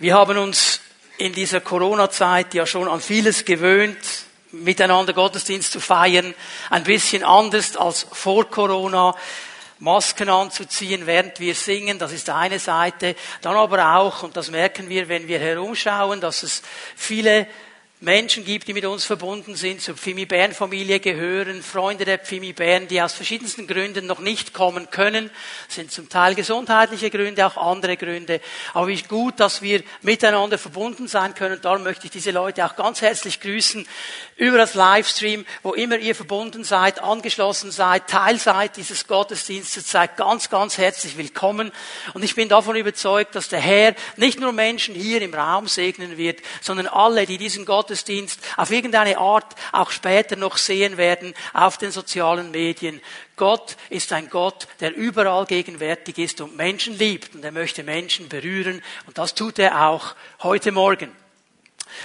Wir haben uns in dieser Corona-Zeit ja schon an vieles gewöhnt, miteinander Gottesdienst zu feiern, ein bisschen anders als vor Corona. Masken anzuziehen, während wir singen, das ist eine Seite. Dann aber auch, und das merken wir, wenn wir herumschauen, dass es viele Menschen gibt, die mit uns verbunden sind, zur Pfimi Bern Familie gehören, Freunde der Pfimi Bern, die aus verschiedensten Gründen noch nicht kommen können, sind zum Teil gesundheitliche Gründe, auch andere Gründe. Aber wie gut, dass wir miteinander verbunden sein können. Darum möchte ich diese Leute auch ganz herzlich grüßen über das Livestream, wo immer ihr verbunden seid, angeschlossen seid, Teil seid dieses Gottesdienstes, seid ganz, ganz herzlich willkommen. Und ich bin davon überzeugt, dass der Herr nicht nur Menschen hier im Raum segnen wird, sondern alle, die diesen Gottesdienst Gottesdienst auf irgendeine Art auch später noch sehen werden auf den sozialen Medien. Gott ist ein Gott, der überall gegenwärtig ist und Menschen liebt und er möchte Menschen berühren und das tut er auch heute Morgen.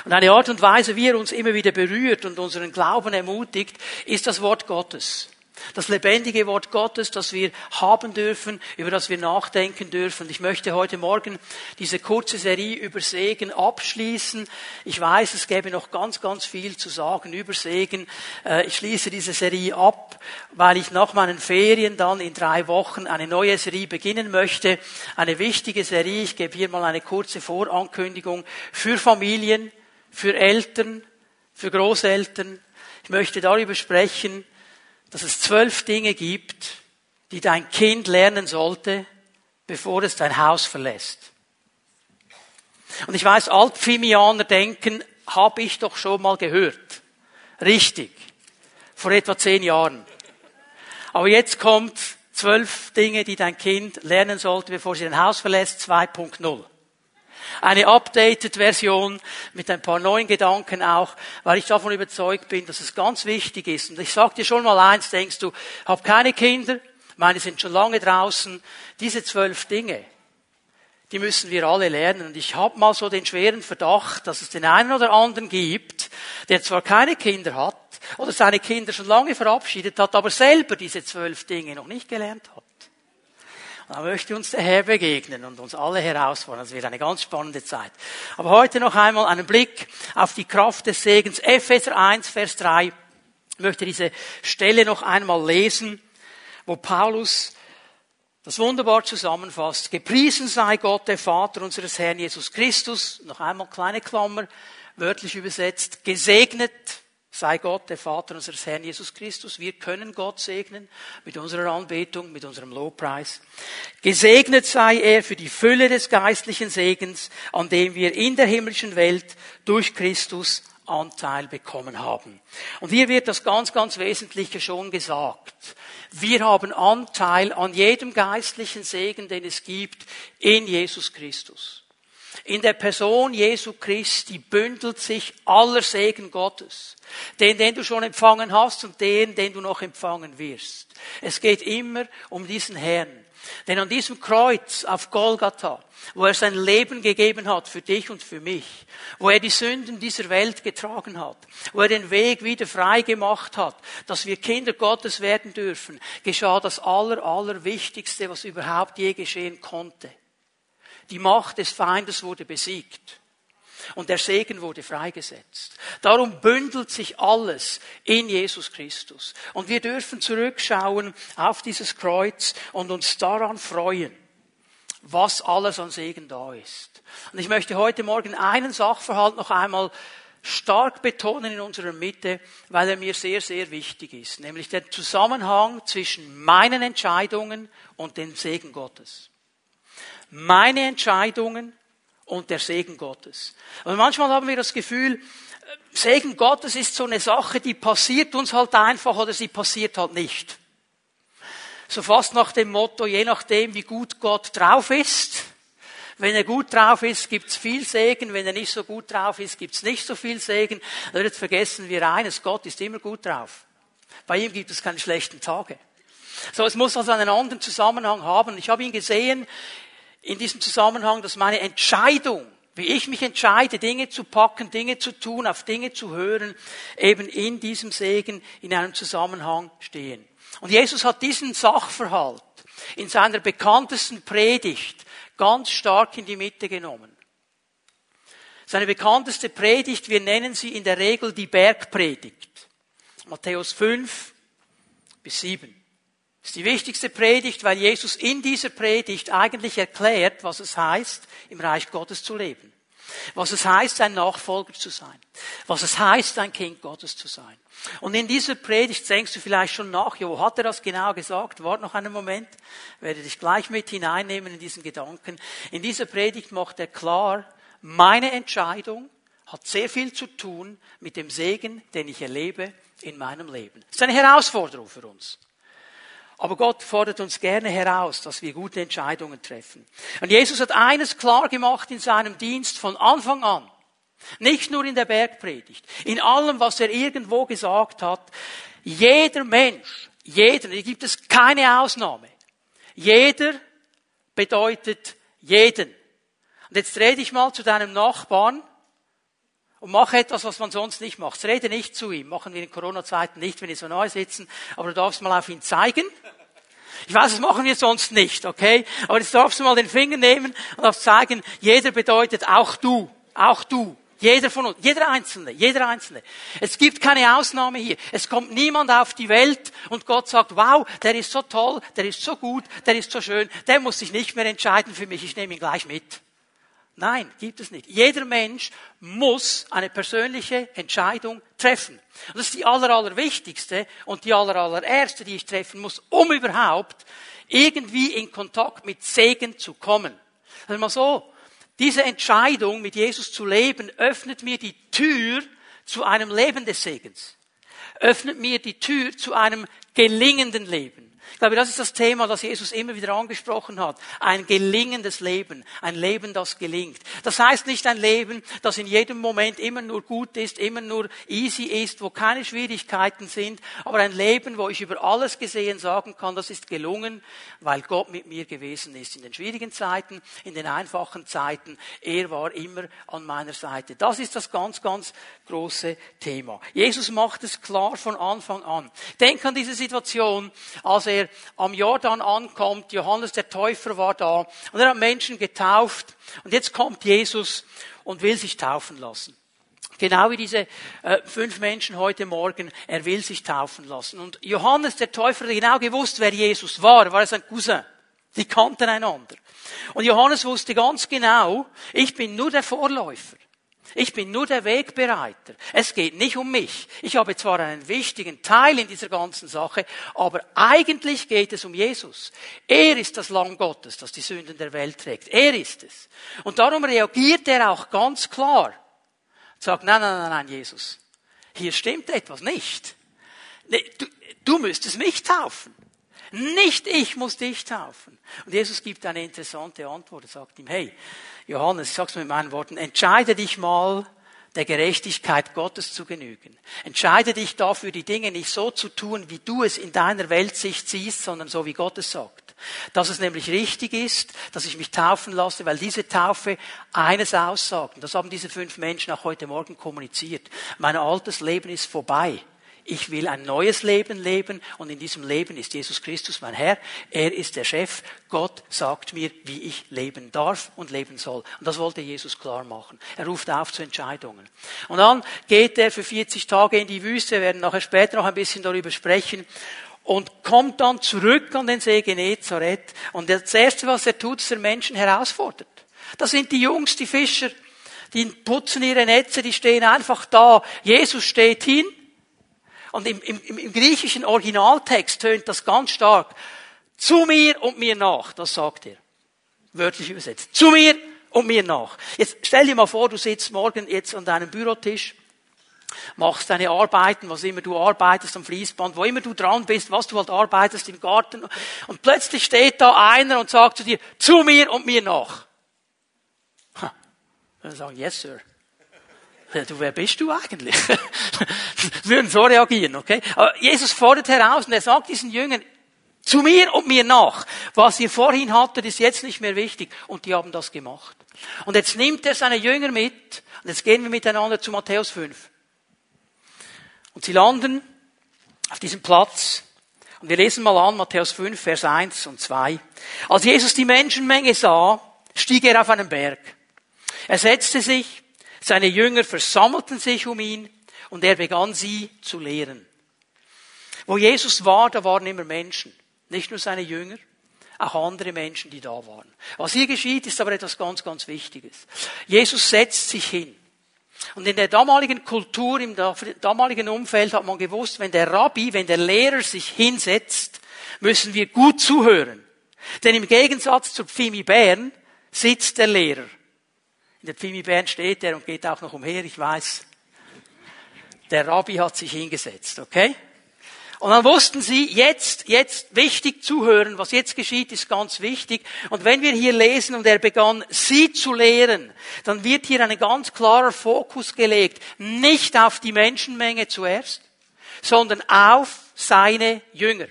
Und eine Art und Weise, wie er uns immer wieder berührt und unseren Glauben ermutigt, ist das Wort Gottes. Das lebendige Wort Gottes, das wir haben dürfen, über das wir nachdenken dürfen. Ich möchte heute Morgen diese kurze Serie über Segen abschließen. Ich weiß, es gäbe noch ganz, ganz viel zu sagen über Segen. Äh, ich schließe diese Serie ab, weil ich nach meinen Ferien dann in drei Wochen eine neue Serie beginnen möchte. Eine wichtige Serie. Ich gebe hier mal eine kurze Vorankündigung für Familien, für Eltern, für Großeltern. Ich möchte darüber sprechen, dass es zwölf Dinge gibt, die dein Kind lernen sollte, bevor es dein Haus verlässt. Und ich weiß, Altpfimianer denken, habe ich doch schon mal gehört. Richtig. Vor etwa zehn Jahren. Aber jetzt kommt zwölf Dinge, die dein Kind lernen sollte, bevor sie dein Haus verlässt, 2.0 eine updated Version mit ein paar neuen Gedanken auch, weil ich davon überzeugt bin, dass es ganz wichtig ist. Und ich sag dir schon mal eins, denkst du, hab keine Kinder, meine sind schon lange draußen, diese zwölf Dinge, die müssen wir alle lernen. Und ich habe mal so den schweren Verdacht, dass es den einen oder anderen gibt, der zwar keine Kinder hat oder seine Kinder schon lange verabschiedet hat, aber selber diese zwölf Dinge noch nicht gelernt hat. Da möchte uns der Herr begegnen und uns alle herausfordern. Das wird eine ganz spannende Zeit. Aber heute noch einmal einen Blick auf die Kraft des Segens. Epheser 1, Vers 3. Ich möchte diese Stelle noch einmal lesen, wo Paulus das wunderbar zusammenfasst. Gepriesen sei Gott, der Vater unseres Herrn Jesus Christus. Noch einmal kleine Klammer, wörtlich übersetzt. Gesegnet sei Gott, der Vater unseres Herrn Jesus Christus. Wir können Gott segnen mit unserer Anbetung, mit unserem Lobpreis. Gesegnet sei er für die Fülle des geistlichen Segens, an dem wir in der himmlischen Welt durch Christus Anteil bekommen haben. Und hier wird das ganz, ganz Wesentliche schon gesagt. Wir haben Anteil an jedem geistlichen Segen, den es gibt, in Jesus Christus. In der Person Jesu Christi bündelt sich aller Segen Gottes. Den, den du schon empfangen hast und den, den du noch empfangen wirst. Es geht immer um diesen Herrn. Denn an diesem Kreuz auf Golgatha, wo er sein Leben gegeben hat für dich und für mich, wo er die Sünden dieser Welt getragen hat, wo er den Weg wieder frei gemacht hat, dass wir Kinder Gottes werden dürfen, geschah das aller, aller Wichtigste, was überhaupt je geschehen konnte. Die Macht des Feindes wurde besiegt. Und der Segen wurde freigesetzt. Darum bündelt sich alles in Jesus Christus. Und wir dürfen zurückschauen auf dieses Kreuz und uns daran freuen, was alles an Segen da ist. Und ich möchte heute Morgen einen Sachverhalt noch einmal stark betonen in unserer Mitte, weil er mir sehr, sehr wichtig ist, nämlich der Zusammenhang zwischen meinen Entscheidungen und dem Segen Gottes meine Entscheidungen und der Segen Gottes. Und manchmal haben wir das Gefühl, Segen Gottes ist so eine Sache, die passiert uns halt einfach oder sie passiert halt nicht. So fast nach dem Motto, je nachdem, wie gut Gott drauf ist. Wenn er gut drauf ist, gibt's viel Segen. Wenn er nicht so gut drauf ist, gibt's nicht so viel Segen. Und jetzt vergessen wir eines, Gott ist immer gut drauf. Bei ihm gibt es keine schlechten Tage. So, es muss also einen anderen Zusammenhang haben. Ich habe ihn gesehen in diesem Zusammenhang, dass meine Entscheidung, wie ich mich entscheide, Dinge zu packen, Dinge zu tun, auf Dinge zu hören, eben in diesem Segen in einem Zusammenhang stehen. Und Jesus hat diesen Sachverhalt in seiner bekanntesten Predigt ganz stark in die Mitte genommen. Seine bekannteste Predigt, wir nennen sie in der Regel die Bergpredigt. Matthäus 5 bis 7. Ist die wichtigste Predigt, weil Jesus in dieser Predigt eigentlich erklärt, was es heißt, im Reich Gottes zu leben. Was es heißt, ein Nachfolger zu sein. Was es heißt, ein Kind Gottes zu sein. Und in dieser Predigt denkst du vielleicht schon nach, jo, hat er das genau gesagt? Wart noch einen Moment. Ich werde dich gleich mit hineinnehmen in diesen Gedanken. In dieser Predigt macht er klar, meine Entscheidung hat sehr viel zu tun mit dem Segen, den ich erlebe in meinem Leben. Das ist eine Herausforderung für uns. Aber Gott fordert uns gerne heraus, dass wir gute Entscheidungen treffen. Und Jesus hat eines klar gemacht in seinem Dienst von Anfang an. Nicht nur in der Bergpredigt. In allem, was er irgendwo gesagt hat. Jeder Mensch, jeder, hier gibt es keine Ausnahme. Jeder bedeutet jeden. Und jetzt dreh dich mal zu deinem Nachbarn und mach etwas, was man sonst nicht macht. Rede nicht zu ihm. Machen wir in Corona-Zeiten nicht, wenn wir so neu sitzen. Aber du darfst mal auf ihn zeigen. Ich weiß, das machen wir sonst nicht, okay? Aber jetzt darfst du mal den Finger nehmen und darfst zeigen, jeder bedeutet auch du. Auch du. Jeder von uns, jeder Einzelne, jeder Einzelne. Es gibt keine Ausnahme hier. Es kommt niemand auf die Welt und Gott sagt, wow, der ist so toll, der ist so gut, der ist so schön, der muss sich nicht mehr entscheiden für mich, ich nehme ihn gleich mit. Nein, gibt es nicht. Jeder Mensch muss eine persönliche Entscheidung treffen. Und das ist die aller, allerwichtigste und die aller, allererste, die ich treffen muss, um überhaupt irgendwie in Kontakt mit Segen zu kommen. Also mal so, diese Entscheidung, mit Jesus zu leben, öffnet mir die Tür zu einem Leben des Segens. Öffnet mir die Tür zu einem gelingenden Leben. Ich glaube, das ist das Thema, das Jesus immer wieder angesprochen hat. Ein gelingendes Leben. Ein Leben, das gelingt. Das heißt nicht ein Leben, das in jedem Moment immer nur gut ist, immer nur easy ist, wo keine Schwierigkeiten sind, aber ein Leben, wo ich über alles gesehen sagen kann, das ist gelungen, weil Gott mit mir gewesen ist. In den schwierigen Zeiten, in den einfachen Zeiten. Er war immer an meiner Seite. Das ist das ganz, ganz große Thema. Jesus macht es klar von Anfang an. Denk an diese Situation, als er am Jordan ankommt. Johannes der Täufer war da und er hat Menschen getauft. Und jetzt kommt Jesus und will sich taufen lassen. Genau wie diese äh, fünf Menschen heute Morgen, er will sich taufen lassen. Und Johannes der Täufer hat genau gewusst, wer Jesus war. Er war sein Cousin. Die kannten einander. Und Johannes wusste ganz genau, ich bin nur der Vorläufer. Ich bin nur der Wegbereiter. Es geht nicht um mich. Ich habe zwar einen wichtigen Teil in dieser ganzen Sache, aber eigentlich geht es um Jesus. Er ist das Lamm Gottes, das die Sünden der Welt trägt. Er ist es. Und darum reagiert er auch ganz klar. Sagt, nein, nein, nein, nein, Jesus. Hier stimmt etwas nicht. Du, du müsstest mich taufen. Nicht ich muss dich taufen. Und Jesus gibt eine interessante Antwort. Er sagt ihm, hey, Johannes, sag's mit meinen Worten, entscheide dich mal, der Gerechtigkeit Gottes zu genügen. Entscheide dich dafür, die Dinge nicht so zu tun, wie du es in deiner Weltsicht siehst, sondern so, wie Gott es sagt. Dass es nämlich richtig ist, dass ich mich taufen lasse, weil diese Taufe eines aussagt. Und das haben diese fünf Menschen auch heute Morgen kommuniziert. Mein altes Leben ist vorbei. Ich will ein neues Leben leben und in diesem Leben ist Jesus Christus mein Herr. Er ist der Chef. Gott sagt mir, wie ich leben darf und leben soll. Und das wollte Jesus klar machen. Er ruft auf zu Entscheidungen. Und dann geht er für 40 Tage in die Wüste. Wir werden nachher später noch ein bisschen darüber sprechen und kommt dann zurück an den See Genezareth. Und das Erste, was er tut, ist, er Menschen herausfordert. Das sind die Jungs, die Fischer, die putzen ihre Netze, die stehen einfach da. Jesus steht hin und im, im, im griechischen Originaltext tönt das ganz stark. Zu mir und mir nach, das sagt er. Wörtlich übersetzt. Zu mir und mir nach. Jetzt stell dir mal vor, du sitzt morgen jetzt an deinem Bürotisch, machst deine Arbeiten, was immer du arbeitest am Fließband, wo immer du dran bist, was du halt arbeitest im Garten, und plötzlich steht da einer und sagt zu dir, zu mir und mir nach. Ha. Dann sagen, yes, sir. Du, wer bist du eigentlich? würden so reagieren, okay? Aber Jesus fordert heraus und er sagt diesen Jüngern, zu mir und mir nach. Was ihr vorhin hattet, ist jetzt nicht mehr wichtig. Und die haben das gemacht. Und jetzt nimmt er seine Jünger mit. Und jetzt gehen wir miteinander zu Matthäus 5. Und sie landen auf diesem Platz. Und wir lesen mal an Matthäus 5, Vers 1 und 2. Als Jesus die Menschenmenge sah, stieg er auf einen Berg. Er setzte sich Seine Jünger versammelten sich um ihn und er begann sie zu lehren. Wo Jesus war, da waren immer Menschen. Nicht nur seine Jünger, auch andere Menschen, die da waren. Was hier geschieht, ist aber etwas ganz, ganz Wichtiges. Jesus setzt sich hin. Und in der damaligen Kultur, im damaligen Umfeld hat man gewusst, wenn der Rabbi, wenn der Lehrer sich hinsetzt, müssen wir gut zuhören. Denn im Gegensatz zur Pfimi Bern sitzt der Lehrer. In der Pfimi Bern steht er und geht auch noch umher, ich weiß. Der Rabbi hat sich hingesetzt, okay? Und dann wussten sie, jetzt, jetzt wichtig zuhören, was jetzt geschieht, ist ganz wichtig. Und wenn wir hier lesen und er begann, sie zu lehren, dann wird hier ein ganz klarer Fokus gelegt, nicht auf die Menschenmenge zuerst, sondern auf seine Jünger.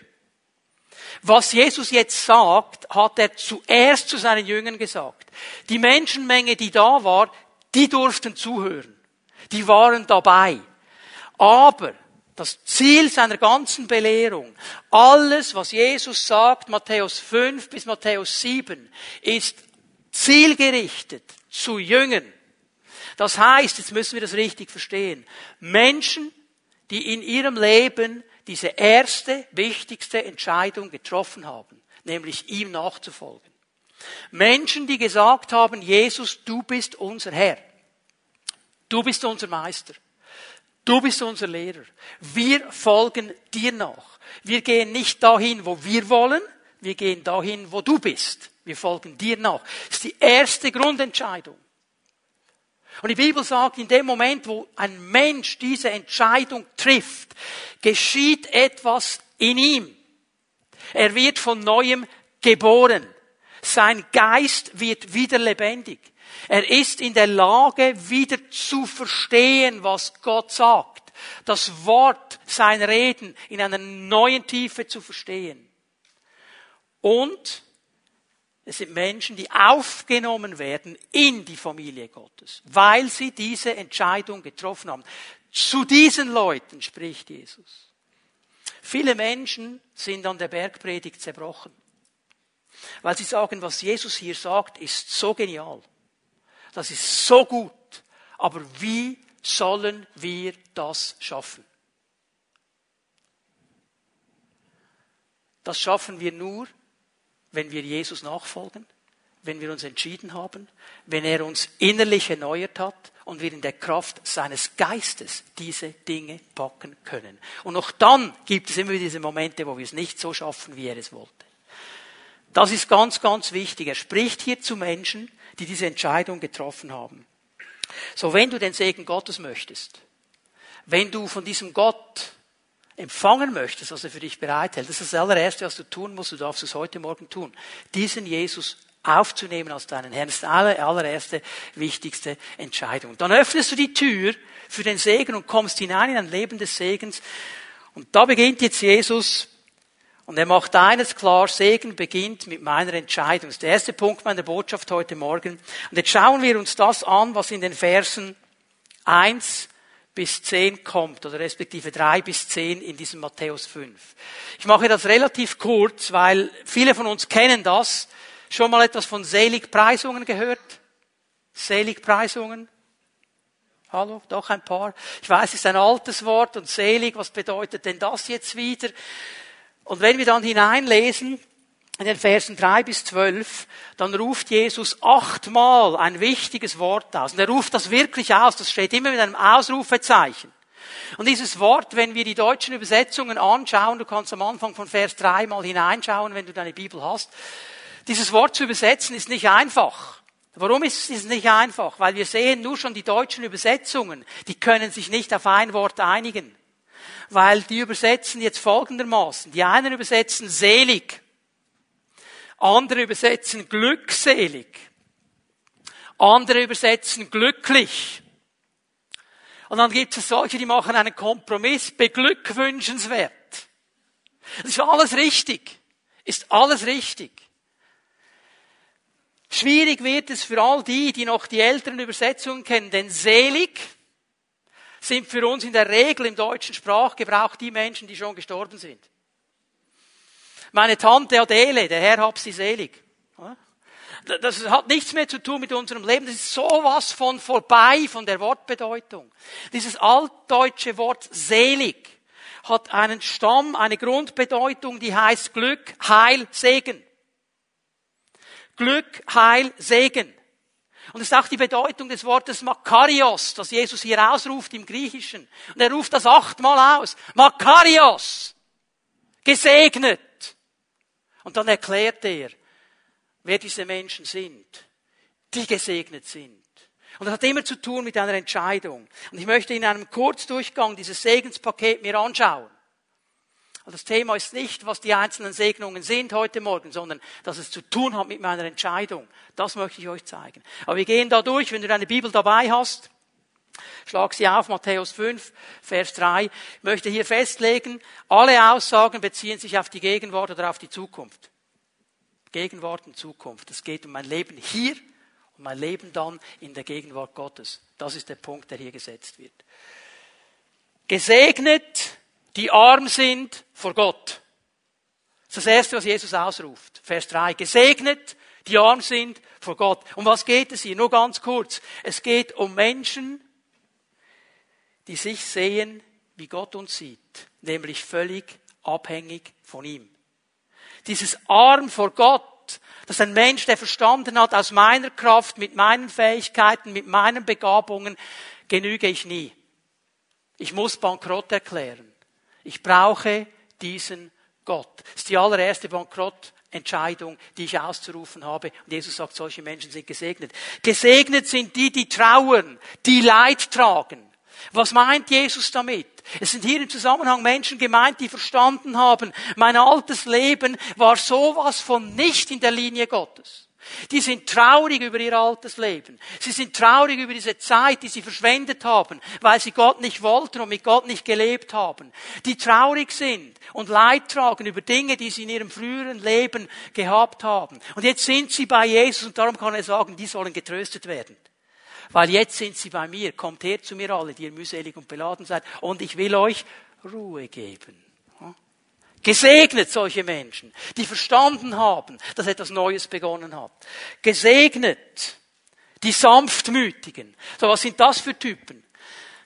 Was Jesus jetzt sagt, hat er zuerst zu seinen Jüngern gesagt. Die Menschenmenge, die da war, die durften zuhören. Die waren dabei. Aber das Ziel seiner ganzen Belehrung, alles, was Jesus sagt, Matthäus 5 bis Matthäus 7, ist zielgerichtet zu Jüngern. Das heißt, jetzt müssen wir das richtig verstehen, Menschen, die in ihrem Leben diese erste, wichtigste Entscheidung getroffen haben, nämlich ihm nachzufolgen. Menschen, die gesagt haben, Jesus, du bist unser Herr. Du bist unser Meister. Du bist unser Lehrer. Wir folgen dir nach. Wir gehen nicht dahin, wo wir wollen, wir gehen dahin, wo du bist. Wir folgen dir nach. Das ist die erste Grundentscheidung. Und die Bibel sagt, in dem Moment, wo ein Mensch diese Entscheidung trifft, geschieht etwas in ihm. Er wird von neuem geboren. Sein Geist wird wieder lebendig. Er ist in der Lage, wieder zu verstehen, was Gott sagt. Das Wort, sein Reden in einer neuen Tiefe zu verstehen. Und es sind Menschen, die aufgenommen werden in die Familie Gottes, weil sie diese Entscheidung getroffen haben. Zu diesen Leuten spricht Jesus. Viele Menschen sind an der Bergpredigt zerbrochen, weil sie sagen, was Jesus hier sagt, ist so genial. Das ist so gut. Aber wie sollen wir das schaffen? Das schaffen wir nur, wenn wir Jesus nachfolgen, wenn wir uns entschieden haben, wenn er uns innerlich erneuert hat und wir in der Kraft seines Geistes diese Dinge packen können. Und auch dann gibt es immer diese Momente, wo wir es nicht so schaffen, wie er es wollte. Das ist ganz, ganz wichtig. Er spricht hier zu Menschen, die diese Entscheidung getroffen haben. So, wenn du den Segen Gottes möchtest, wenn du von diesem Gott empfangen möchtest, was er für dich bereithält, das ist das allererste, was du tun musst, du darfst es heute Morgen tun, diesen Jesus aufzunehmen als deinen Herrn. Das ist die allererste, wichtigste Entscheidung. Dann öffnest du die Tür für den Segen und kommst hinein in ein Leben des Segens. Und da beginnt jetzt Jesus und er macht eines klar, Segen beginnt mit meiner Entscheidung. Das ist der erste Punkt meiner Botschaft heute Morgen. Und jetzt schauen wir uns das an, was in den Versen 1 bis 10 kommt, oder respektive 3 bis 10 in diesem Matthäus 5. Ich mache das relativ kurz, weil viele von uns kennen das. Schon mal etwas von Seligpreisungen gehört? Seligpreisungen? Hallo, doch ein paar. Ich weiß, es ist ein altes Wort und selig, was bedeutet denn das jetzt wieder? Und wenn wir dann hineinlesen, in den Versen drei bis zwölf, dann ruft Jesus achtmal ein wichtiges Wort aus. Und er ruft das wirklich aus. Das steht immer mit einem Ausrufezeichen. Und dieses Wort, wenn wir die deutschen Übersetzungen anschauen, du kannst am Anfang von Vers drei mal hineinschauen, wenn du deine Bibel hast. Dieses Wort zu übersetzen ist nicht einfach. Warum ist es nicht einfach? Weil wir sehen nur schon die deutschen Übersetzungen, die können sich nicht auf ein Wort einigen weil die übersetzen jetzt folgendermaßen. Die einen übersetzen selig, andere übersetzen glückselig, andere übersetzen glücklich. Und dann gibt es solche, die machen einen Kompromiss, beglückwünschenswert. Das ist alles richtig. Ist alles richtig. Schwierig wird es für all die, die noch die älteren Übersetzungen kennen, denn selig sind für uns in der Regel im deutschen Sprachgebrauch die Menschen, die schon gestorben sind. Meine Tante Adele, der Herr hab sie selig. Das hat nichts mehr zu tun mit unserem Leben. Das ist sowas von vorbei von der Wortbedeutung. Dieses altdeutsche Wort selig hat einen Stamm, eine Grundbedeutung, die heißt Glück, Heil, Segen. Glück, Heil, Segen. Und es ist auch die Bedeutung des Wortes Makarios, das Jesus hier ausruft im Griechischen. Und er ruft das achtmal aus. Makarios. Gesegnet. Und dann erklärt er, wer diese Menschen sind, die gesegnet sind. Und das hat immer zu tun mit einer Entscheidung. Und ich möchte in einem Kurzdurchgang dieses Segenspaket mir anschauen. Und das Thema ist nicht, was die einzelnen Segnungen sind heute Morgen, sondern dass es zu tun hat mit meiner Entscheidung. Das möchte ich euch zeigen. Aber wir gehen da durch, wenn du deine Bibel dabei hast. Schlag sie auf, Matthäus 5, Vers 3. Ich möchte hier festlegen, alle Aussagen beziehen sich auf die Gegenwart oder auf die Zukunft. Gegenwart und Zukunft. Es geht um mein Leben hier und mein Leben dann in der Gegenwart Gottes. Das ist der Punkt, der hier gesetzt wird. Gesegnet, die arm sind vor Gott. Das ist das Erste, was Jesus ausruft. Vers 3. Gesegnet, die arm sind vor Gott. Um was geht es hier? Nur ganz kurz. Es geht um Menschen, die sich sehen, wie Gott uns sieht, nämlich völlig abhängig von ihm. Dieses Arm vor Gott, das ist ein Mensch, der verstanden hat, aus meiner Kraft, mit meinen Fähigkeiten, mit meinen Begabungen genüge ich nie. Ich muss Bankrott erklären. Ich brauche diesen Gott. Das ist die allererste Bankrottentscheidung, die ich auszurufen habe. Und Jesus sagt, solche Menschen sind gesegnet. Gesegnet sind die, die trauern, die Leid tragen. Was meint Jesus damit? Es sind hier im Zusammenhang Menschen gemeint, die verstanden haben, mein altes Leben war sowas von nicht in der Linie Gottes. Die sind traurig über ihr altes Leben. Sie sind traurig über diese Zeit, die sie verschwendet haben, weil sie Gott nicht wollten und mit Gott nicht gelebt haben. Die traurig sind und Leid tragen über Dinge, die sie in ihrem früheren Leben gehabt haben. Und jetzt sind sie bei Jesus und darum kann er sagen, die sollen getröstet werden. Weil jetzt sind sie bei mir. Kommt her zu mir alle, die ihr mühselig und beladen seid. Und ich will euch Ruhe geben. Gesegnet solche Menschen, die verstanden haben, dass etwas Neues begonnen hat. Gesegnet die Sanftmütigen. So, was sind das für Typen?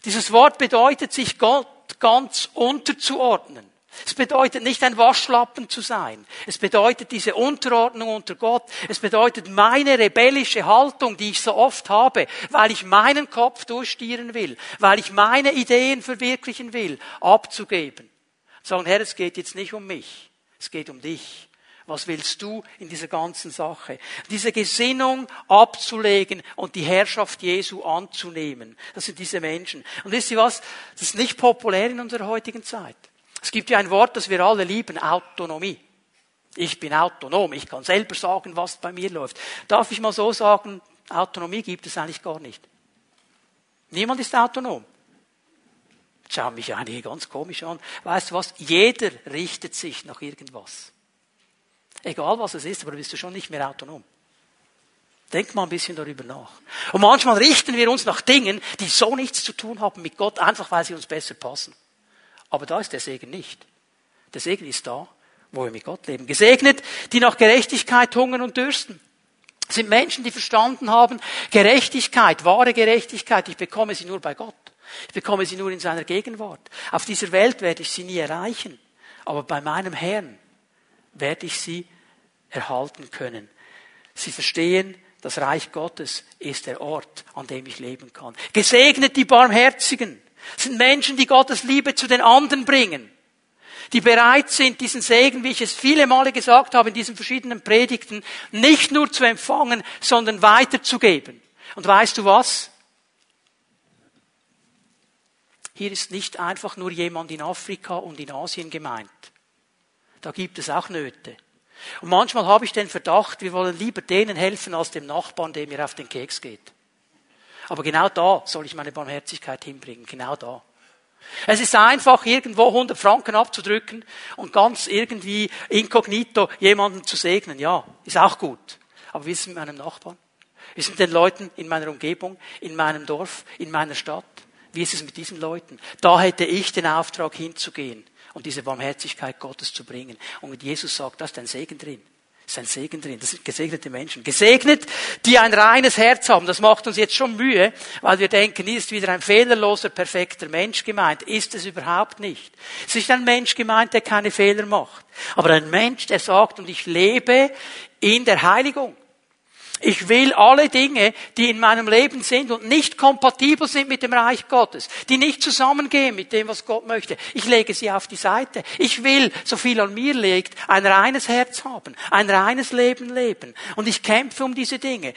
Dieses Wort bedeutet, sich Gott ganz unterzuordnen. Es bedeutet nicht ein Waschlappen zu sein. Es bedeutet diese Unterordnung unter Gott. Es bedeutet meine rebellische Haltung, die ich so oft habe, weil ich meinen Kopf durchstieren will, weil ich meine Ideen verwirklichen will, abzugeben. Sagen, Herr, es geht jetzt nicht um mich. Es geht um dich. Was willst du in dieser ganzen Sache? Diese Gesinnung abzulegen und die Herrschaft Jesu anzunehmen. Das sind diese Menschen. Und wisst ihr was? Das ist nicht populär in unserer heutigen Zeit. Es gibt ja ein Wort, das wir alle lieben, Autonomie. Ich bin autonom, ich kann selber sagen, was bei mir läuft. Darf ich mal so sagen, Autonomie gibt es eigentlich gar nicht. Niemand ist autonom. Schauen mich einige ganz komisch an. Weißt du was? Jeder richtet sich nach irgendwas. Egal was es ist, aber bist du schon nicht mehr autonom. Denk mal ein bisschen darüber nach. Und manchmal richten wir uns nach Dingen, die so nichts zu tun haben mit Gott, einfach weil sie uns besser passen. Aber da ist der Segen nicht. Der Segen ist da, wo wir mit Gott leben. Gesegnet, die nach Gerechtigkeit hungern und dürsten. Das sind Menschen, die verstanden haben, Gerechtigkeit, wahre Gerechtigkeit, ich bekomme sie nur bei Gott. Ich bekomme sie nur in seiner Gegenwart. Auf dieser Welt werde ich sie nie erreichen. Aber bei meinem Herrn werde ich sie erhalten können. Sie verstehen, das Reich Gottes ist der Ort, an dem ich leben kann. Gesegnet die Barmherzigen. Das sind Menschen, die Gottes Liebe zu den anderen bringen. Die bereit sind, diesen Segen, wie ich es viele Male gesagt habe in diesen verschiedenen Predigten, nicht nur zu empfangen, sondern weiterzugeben. Und weißt du was? Hier ist nicht einfach nur jemand in Afrika und in Asien gemeint. Da gibt es auch Nöte. Und manchmal habe ich den Verdacht, wir wollen lieber denen helfen als dem Nachbarn, dem mir auf den Keks geht. Aber genau da soll ich meine Barmherzigkeit hinbringen, genau da. Es ist einfach, irgendwo 100 Franken abzudrücken und ganz irgendwie inkognito jemanden zu segnen. Ja, ist auch gut. Aber wie ist es mit meinem Nachbarn? Wie ist es mit den Leuten in meiner Umgebung, in meinem Dorf, in meiner Stadt? Wie ist es mit diesen Leuten? Da hätte ich den Auftrag hinzugehen und diese Barmherzigkeit Gottes zu bringen. Und Jesus sagt, da ist ein Segen drin. Ist ein Segen drin. Das sind gesegnete Menschen. Gesegnet, die ein reines Herz haben. Das macht uns jetzt schon Mühe, weil wir denken, ist wieder ein fehlerloser, perfekter Mensch gemeint. Ist es überhaupt nicht. Es ist ein Mensch gemeint, der keine Fehler macht. Aber ein Mensch, der sagt, und ich lebe in der Heiligung. Ich will alle Dinge, die in meinem Leben sind und nicht kompatibel sind mit dem Reich Gottes, die nicht zusammengehen mit dem, was Gott möchte, ich lege sie auf die Seite. Ich will, so viel an mir liegt, ein reines Herz haben, ein reines Leben leben. Und ich kämpfe um diese Dinge.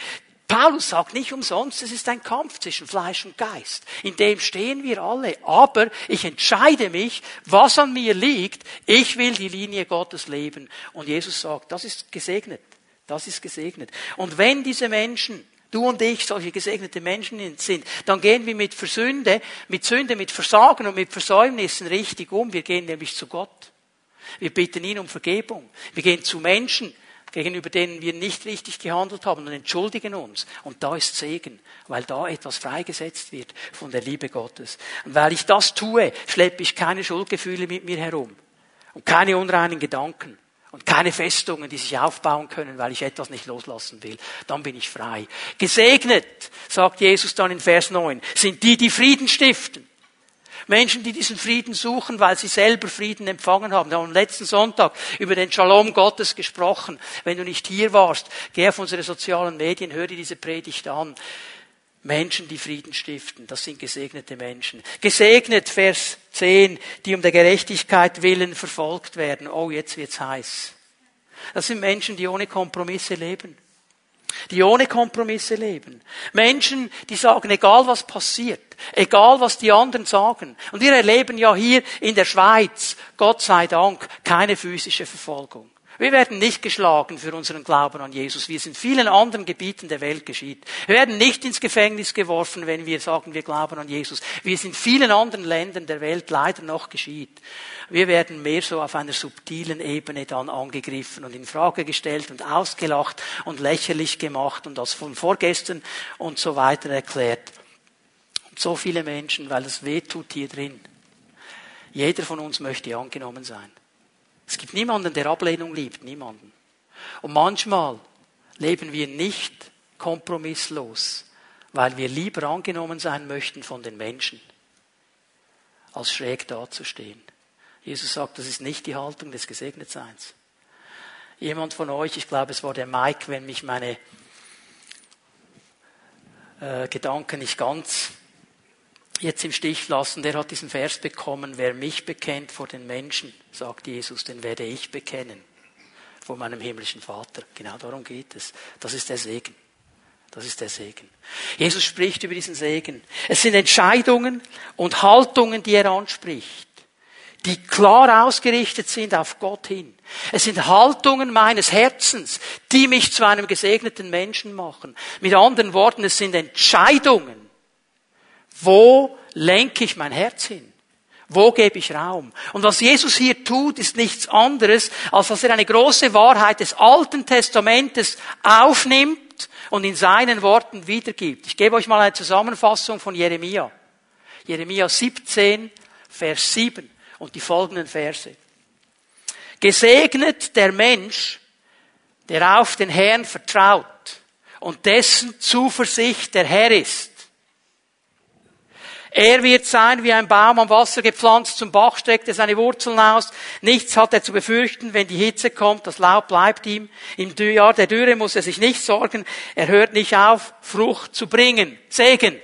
Paulus sagt nicht umsonst, es ist ein Kampf zwischen Fleisch und Geist. In dem stehen wir alle. Aber ich entscheide mich, was an mir liegt. Ich will die Linie Gottes leben. Und Jesus sagt, das ist gesegnet. Das ist gesegnet. Und wenn diese Menschen, du und ich, solche gesegnete Menschen sind, dann gehen wir mit Versünde, mit Sünde, mit Versagen und mit Versäumnissen richtig um. Wir gehen nämlich zu Gott. Wir bitten ihn um Vergebung. Wir gehen zu Menschen, gegenüber denen wir nicht richtig gehandelt haben und entschuldigen uns. Und da ist Segen, weil da etwas freigesetzt wird von der Liebe Gottes. Und weil ich das tue, schleppe ich keine Schuldgefühle mit mir herum und keine unreinen Gedanken und keine Festungen, die sich aufbauen können, weil ich etwas nicht loslassen will. Dann bin ich frei. Gesegnet, sagt Jesus dann in Vers 9, sind die, die Frieden stiften. Menschen, die diesen Frieden suchen, weil sie selber Frieden empfangen haben. Wir haben am letzten Sonntag über den Shalom Gottes gesprochen. Wenn du nicht hier warst, geh auf unsere sozialen Medien, hör dir diese Predigt an. Menschen, die Frieden stiften, das sind gesegnete Menschen. Gesegnet, Vers 10, die um der Gerechtigkeit willen verfolgt werden. Oh, jetzt wird's heiß. Das sind Menschen, die ohne Kompromisse leben. Die ohne Kompromisse leben. Menschen, die sagen, egal was passiert, egal was die anderen sagen. Und wir erleben ja hier in der Schweiz, Gott sei Dank, keine physische Verfolgung. Wir werden nicht geschlagen für unseren Glauben an Jesus, wie es in vielen anderen Gebieten der Welt geschieht. Wir werden nicht ins Gefängnis geworfen, wenn wir sagen, wir glauben an Jesus, wie es in vielen anderen Ländern der Welt leider noch geschieht. Wir werden mehr so auf einer subtilen Ebene dann angegriffen und in Frage gestellt und ausgelacht und lächerlich gemacht und das von vorgestern und so weiter erklärt. Und so viele Menschen, weil es weh tut hier drin. Jeder von uns möchte angenommen sein. Es gibt niemanden, der Ablehnung liebt, niemanden. Und manchmal leben wir nicht kompromisslos, weil wir lieber angenommen sein möchten von den Menschen, als schräg dazustehen. Jesus sagt, das ist nicht die Haltung des Gesegnetseins. Jemand von euch, ich glaube, es war der Mike, wenn mich meine äh, Gedanken nicht ganz jetzt im Stich lassen, der hat diesen Vers bekommen, wer mich bekennt vor den Menschen, sagt Jesus, den werde ich bekennen vor meinem himmlischen Vater. Genau darum geht es. Das ist der Segen. Das ist der Segen. Jesus spricht über diesen Segen. Es sind Entscheidungen und Haltungen, die er anspricht, die klar ausgerichtet sind auf Gott hin. Es sind Haltungen meines Herzens, die mich zu einem gesegneten Menschen machen. Mit anderen Worten, es sind Entscheidungen, wo lenke ich mein Herz hin? Wo gebe ich Raum? Und was Jesus hier tut, ist nichts anderes, als dass er eine große Wahrheit des Alten Testamentes aufnimmt und in seinen Worten wiedergibt. Ich gebe euch mal eine Zusammenfassung von Jeremia. Jeremia 17, Vers 7 und die folgenden Verse. Gesegnet der Mensch, der auf den Herrn vertraut und dessen Zuversicht der Herr ist. Er wird sein wie ein Baum am Wasser gepflanzt, zum Bach streckt er seine Wurzeln aus. Nichts hat er zu befürchten, wenn die Hitze kommt, das Laub bleibt ihm. Im Jahr der Dürre muss er sich nicht sorgen, er hört nicht auf, Frucht zu bringen. Segen.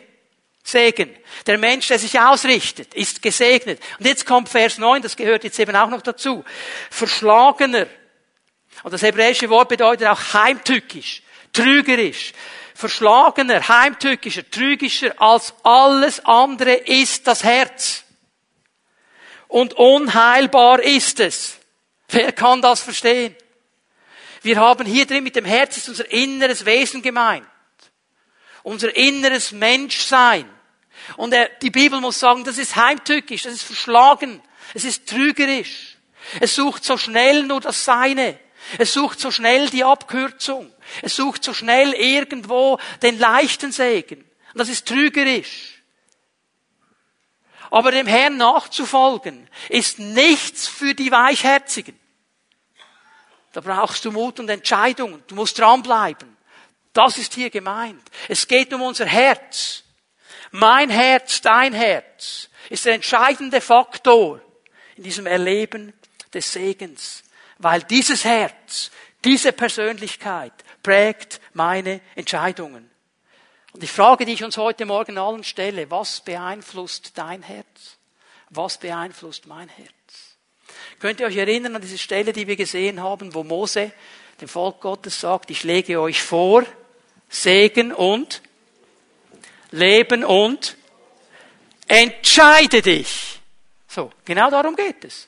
Segen. Der Mensch, der sich ausrichtet, ist gesegnet. Und jetzt kommt Vers 9, das gehört jetzt eben auch noch dazu. Verschlagener. Und das hebräische Wort bedeutet auch heimtückisch, trügerisch verschlagener, heimtückischer, trügischer als alles andere ist das Herz. Und unheilbar ist es. Wer kann das verstehen? Wir haben hier drin mit dem Herz ist unser inneres Wesen gemeint. Unser inneres Menschsein. Und die Bibel muss sagen, das ist heimtückisch, das ist verschlagen, es ist trügerisch. Es sucht so schnell nur das Seine. Es sucht so schnell die Abkürzung. Es sucht so schnell irgendwo den leichten Segen. Und das ist trügerisch. Aber dem Herrn nachzufolgen ist nichts für die Weichherzigen. Da brauchst du Mut und Entscheidungen. Du musst dranbleiben. Das ist hier gemeint. Es geht um unser Herz. Mein Herz, dein Herz ist der entscheidende Faktor in diesem Erleben des Segens. Weil dieses Herz, diese Persönlichkeit prägt meine Entscheidungen. Und die Frage, die ich uns heute Morgen allen stelle, was beeinflusst dein Herz? Was beeinflusst mein Herz? Könnt ihr euch erinnern an diese Stelle, die wir gesehen haben, wo Mose dem Volk Gottes sagt, ich lege euch vor Segen und Leben und entscheide dich. So, genau darum geht es.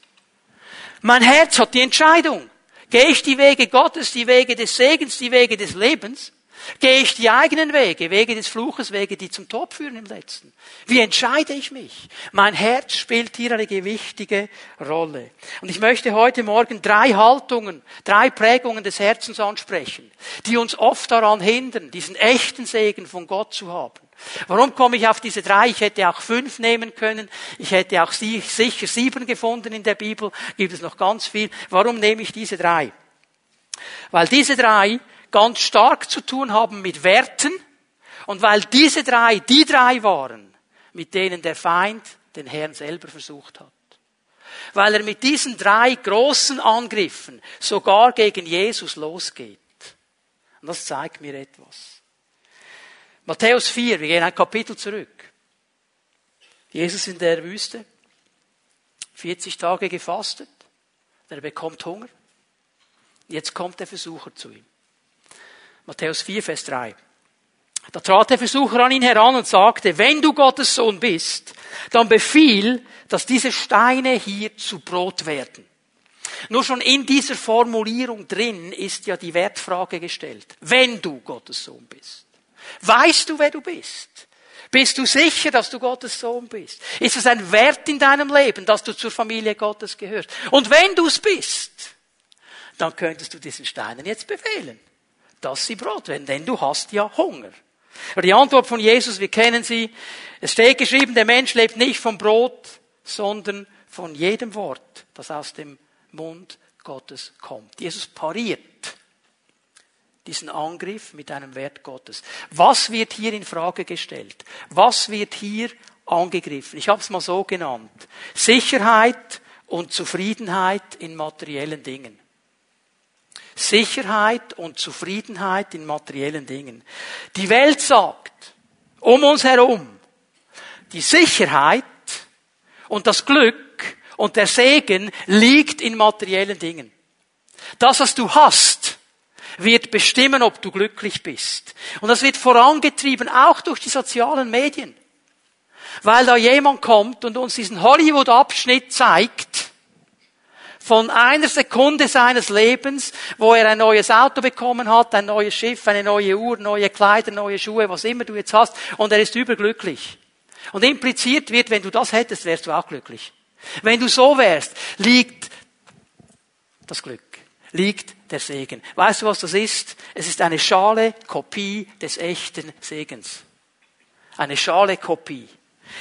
Mein Herz hat die Entscheidung. Gehe ich die Wege Gottes, die Wege des Segens, die Wege des Lebens? Gehe ich die eigenen Wege, Wege des Fluches, Wege, die zum Tod führen im Letzten? Wie entscheide ich mich? Mein Herz spielt hier eine gewichtige Rolle. Und ich möchte heute Morgen drei Haltungen, drei Prägungen des Herzens ansprechen, die uns oft daran hindern, diesen echten Segen von Gott zu haben. Warum komme ich auf diese drei? Ich hätte auch fünf nehmen können. Ich hätte auch sicher sieben gefunden in der Bibel. Gibt es noch ganz viel. Warum nehme ich diese drei? Weil diese drei ganz stark zu tun haben mit Werten und weil diese drei die drei waren, mit denen der Feind den Herrn selber versucht hat. Weil er mit diesen drei großen Angriffen sogar gegen Jesus losgeht. Und das zeigt mir etwas. Matthäus 4, wir gehen ein Kapitel zurück. Jesus in der Wüste, 40 Tage gefastet, er bekommt Hunger. Jetzt kommt der Versucher zu ihm. Matthäus 4, Vers 3. Da trat der Versucher an ihn heran und sagte, wenn du Gottes Sohn bist, dann befiehl, dass diese Steine hier zu Brot werden. Nur schon in dieser Formulierung drin ist ja die Wertfrage gestellt. Wenn du Gottes Sohn bist. Weißt du, wer du bist? Bist du sicher, dass du Gottes Sohn bist? Ist es ein Wert in deinem Leben, dass du zur Familie Gottes gehörst? Und wenn du es bist, dann könntest du diesen Steinen jetzt befehlen dass sie Brot werden, denn du hast ja Hunger. Aber die Antwort von Jesus, wir kennen sie. Es steht geschrieben, der Mensch lebt nicht vom Brot, sondern von jedem Wort, das aus dem Mund Gottes kommt. Jesus pariert diesen Angriff mit einem Wert Gottes. Was wird hier in Frage gestellt? Was wird hier angegriffen? Ich habe es mal so genannt. Sicherheit und Zufriedenheit in materiellen Dingen. Sicherheit und Zufriedenheit in materiellen Dingen. Die Welt sagt um uns herum, die Sicherheit und das Glück und der Segen liegt in materiellen Dingen. Das, was du hast, wird bestimmen, ob du glücklich bist. Und das wird vorangetrieben auch durch die sozialen Medien. Weil da jemand kommt und uns diesen Hollywood-Abschnitt zeigt, von einer Sekunde seines Lebens, wo er ein neues Auto bekommen hat, ein neues Schiff, eine neue Uhr, neue Kleider, neue Schuhe, was immer du jetzt hast, und er ist überglücklich. Und impliziert wird, wenn du das hättest, wärst du auch glücklich. Wenn du so wärst, liegt das Glück, liegt der Segen. Weißt du, was das ist? Es ist eine schale Kopie des echten Segens. Eine schale Kopie.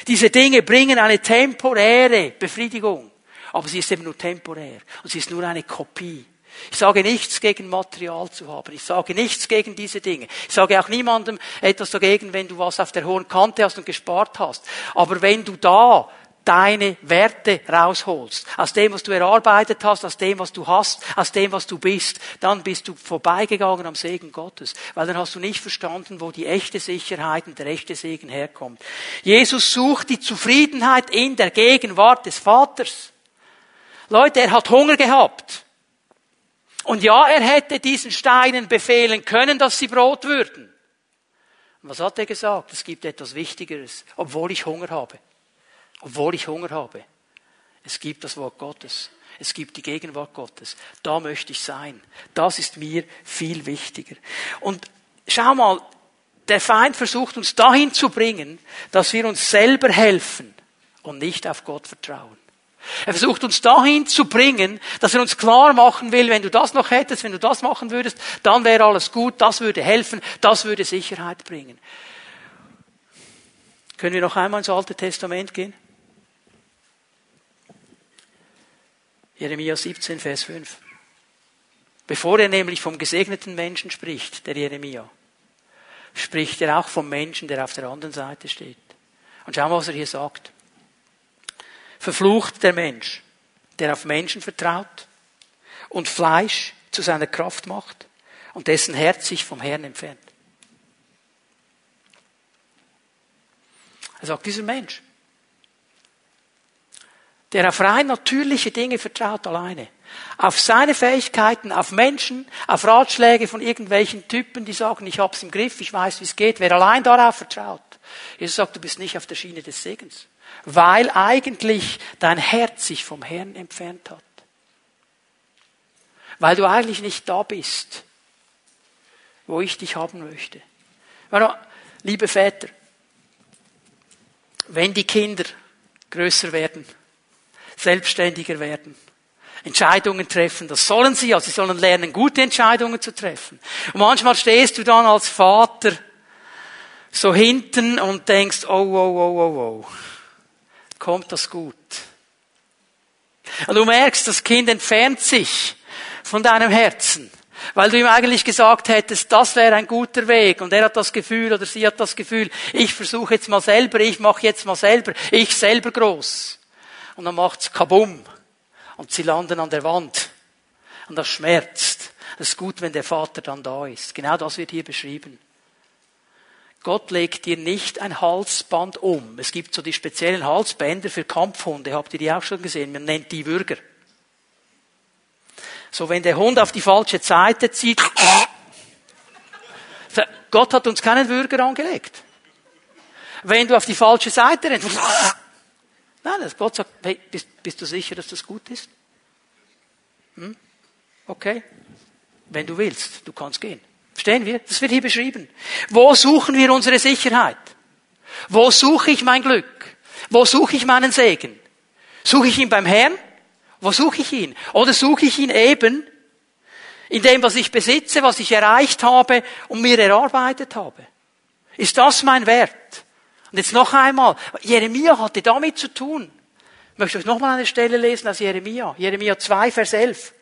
Diese Dinge bringen eine temporäre Befriedigung. Aber sie ist eben nur temporär. Und sie ist nur eine Kopie. Ich sage nichts gegen Material zu haben. Ich sage nichts gegen diese Dinge. Ich sage auch niemandem etwas dagegen, wenn du was auf der hohen Kante hast und gespart hast. Aber wenn du da deine Werte rausholst, aus dem, was du erarbeitet hast, aus dem, was du hast, aus dem, was du bist, dann bist du vorbeigegangen am Segen Gottes, weil dann hast du nicht verstanden, wo die echte Sicherheit und der echte Segen herkommt. Jesus sucht die Zufriedenheit in der Gegenwart des Vaters. Leute, er hat Hunger gehabt. Und ja, er hätte diesen Steinen befehlen können, dass sie Brot würden. Was hat er gesagt? Es gibt etwas Wichtigeres, obwohl ich Hunger habe. Obwohl ich Hunger habe. Es gibt das Wort Gottes. Es gibt die Gegenwart Gottes. Da möchte ich sein. Das ist mir viel wichtiger. Und schau mal, der Feind versucht uns dahin zu bringen, dass wir uns selber helfen und nicht auf Gott vertrauen. Er versucht uns dahin zu bringen, dass er uns klar machen will, wenn du das noch hättest, wenn du das machen würdest, dann wäre alles gut, das würde helfen, das würde Sicherheit bringen. Können wir noch einmal ins Alte Testament gehen? Jeremia 17, Vers 5. Bevor er nämlich vom gesegneten Menschen spricht, der Jeremia, spricht er auch vom Menschen, der auf der anderen Seite steht. Und schau mal, was er hier sagt. Verflucht der Mensch, der auf Menschen vertraut und Fleisch zu seiner Kraft macht und dessen Herz sich vom Herrn entfernt. Er sagt, dieser Mensch, der auf rein natürliche Dinge vertraut alleine, auf seine Fähigkeiten, auf Menschen, auf Ratschläge von irgendwelchen Typen, die sagen, ich hab's im Griff, ich weiß, wie es geht, wer allein darauf vertraut. Jesus sagt, du bist nicht auf der Schiene des Segens, weil eigentlich dein Herz sich vom Herrn entfernt hat. Weil du eigentlich nicht da bist, wo ich dich haben möchte. Liebe Väter, wenn die Kinder größer werden, selbstständiger werden, Entscheidungen treffen. Das sollen sie, also sie sollen lernen, gute Entscheidungen zu treffen. Und manchmal stehst du dann als Vater so hinten und denkst, oh, oh, oh, oh, oh, kommt das gut? Und du merkst, das Kind entfernt sich von deinem Herzen. Weil du ihm eigentlich gesagt hättest, das wäre ein guter Weg. Und er hat das Gefühl oder sie hat das Gefühl, ich versuche jetzt mal selber, ich mache jetzt mal selber, ich selber groß. Und dann macht's kabum. Und sie landen an der Wand. Und das schmerzt. Es ist gut, wenn der Vater dann da ist. Genau das wird hier beschrieben. Gott legt dir nicht ein Halsband um. Es gibt so die speziellen Halsbänder für Kampfhunde. Habt ihr die auch schon gesehen? Man nennt die Würger. So, wenn der Hund auf die falsche Seite zieht, Gott hat uns keinen Würger angelegt. Wenn du auf die falsche Seite rennst, Nein, Gott sagt, hey, bist, bist du sicher, dass das gut ist? Hm? Okay. Wenn du willst, du kannst gehen. Verstehen wir? Das wird hier beschrieben. Wo suchen wir unsere Sicherheit? Wo suche ich mein Glück? Wo suche ich meinen Segen? Suche ich ihn beim Herrn? Wo suche ich ihn? Oder suche ich ihn eben in dem, was ich besitze, was ich erreicht habe und mir erarbeitet habe? Ist das mein Wert? Und jetzt noch einmal, Jeremia hatte damit zu tun. Ich möchte euch nochmal eine Stelle lesen aus Jeremia. Jeremia 2, Vers 11.